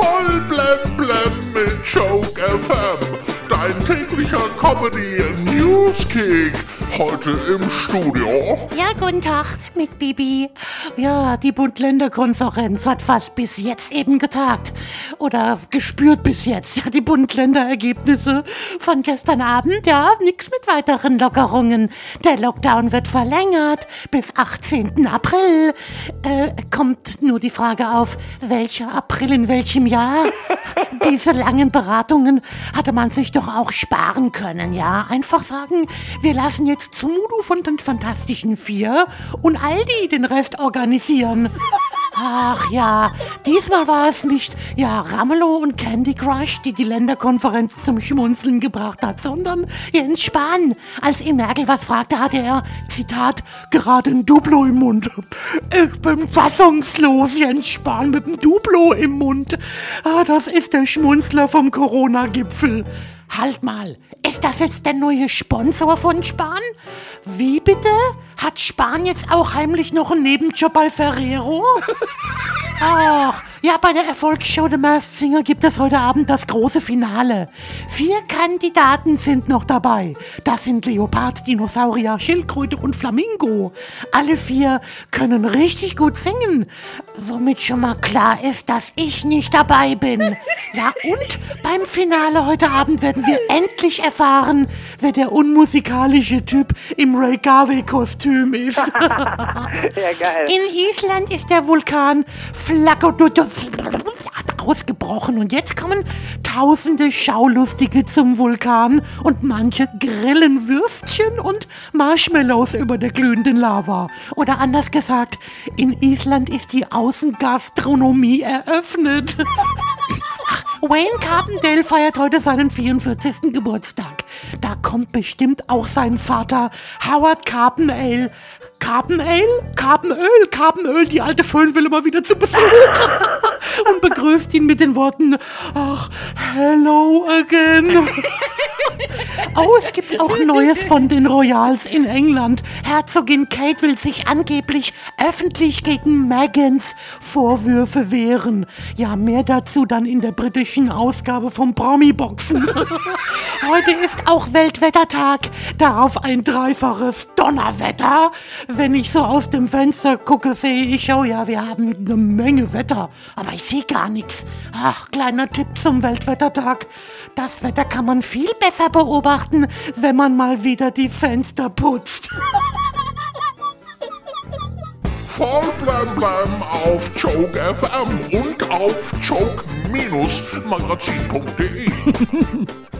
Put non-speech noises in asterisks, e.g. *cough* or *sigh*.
Voll blem blem mit Joke FM. Dein täglicher Comedy Newskick. Heute im Studio. Ja, guten Tag mit Bibi. Ja, die Bund-Länder-Konferenz hat fast bis jetzt eben getagt. Oder gespürt bis jetzt. Ja, die Bund-Länder-Ergebnisse von gestern Abend. Ja, nix mit weiteren Lockerungen. Der Lockdown wird verlängert bis 18. April. Äh, kommt nur die Frage auf, welcher April in welchem Jahr? *laughs* Diese langen Beratungen hatte man sich doch auch sparen können, ja? Einfach sagen, wir lassen jetzt Zumudo von den Fantastischen Vier und Aldi den Rest organisieren. Ach ja, diesmal war es nicht ja Ramelow und Candy Crush, die die Länderkonferenz zum Schmunzeln gebracht hat, sondern Jens Spahn. Als ihm Merkel was fragte, hatte er, Zitat, gerade ein Duplo im Mund. Ich bin fassungslos, Jens Spahn mit dem Duplo im Mund. Ah, das ist der Schmunzler vom Corona-Gipfel. Halt mal, ist das jetzt der neue Sponsor von Spahn? Wie bitte? Hat Spahn jetzt auch heimlich noch einen Nebenjob bei Ferrero? *laughs* Ach, ja, bei der Erfolgsshow The Masked Singer gibt es heute Abend das große Finale. Vier Kandidaten sind noch dabei. Das sind Leopard, Dinosaurier, Schildkröte und Flamingo. Alle vier können richtig gut singen. Womit schon mal klar ist, dass ich nicht dabei bin. Ja, und beim Finale heute Abend werden wir endlich erfahren, wer der unmusikalische Typ im Ray Garvey-Kostüm ist. *laughs* Ja, geil. In Island ist der Vulkan Flacodot ausgebrochen und jetzt kommen tausende Schaulustige zum Vulkan und manche grillen Würstchen und Marshmallows über der glühenden Lava. Oder anders gesagt, in Island ist die Außengastronomie eröffnet. Wayne Carpendale feiert heute seinen 44. Geburtstag. Da kommt bestimmt auch sein Vater Howard Carpenale. Carpenale? Carpenöl, Carpenöl, die alte Föhn will immer wieder zu Besuch. *laughs* Und begrüßt ihn mit den Worten, ach, hello again. Oh, es gibt auch Neues von den Royals in England. Herzogin Kate will sich angeblich öffentlich gegen Megans Vorwürfe wehren. Ja, mehr dazu dann in der britischen Ausgabe vom Promi-Boxen. Heute ist auch Weltwettertag. Darauf ein dreifaches Donnerwetter. Wenn ich so aus dem Fenster gucke, sehe ich, oh ja, wir haben eine Menge Wetter. Aber ich sehe gar nichts. Ach, kleiner Tipp zum Weltwettertag. Das Wetter kann man viel besser beobachten, wenn man mal wieder die Fenster putzt. *laughs* Voll blem blem auf Joke FM und auf joke-magazin.de. *laughs*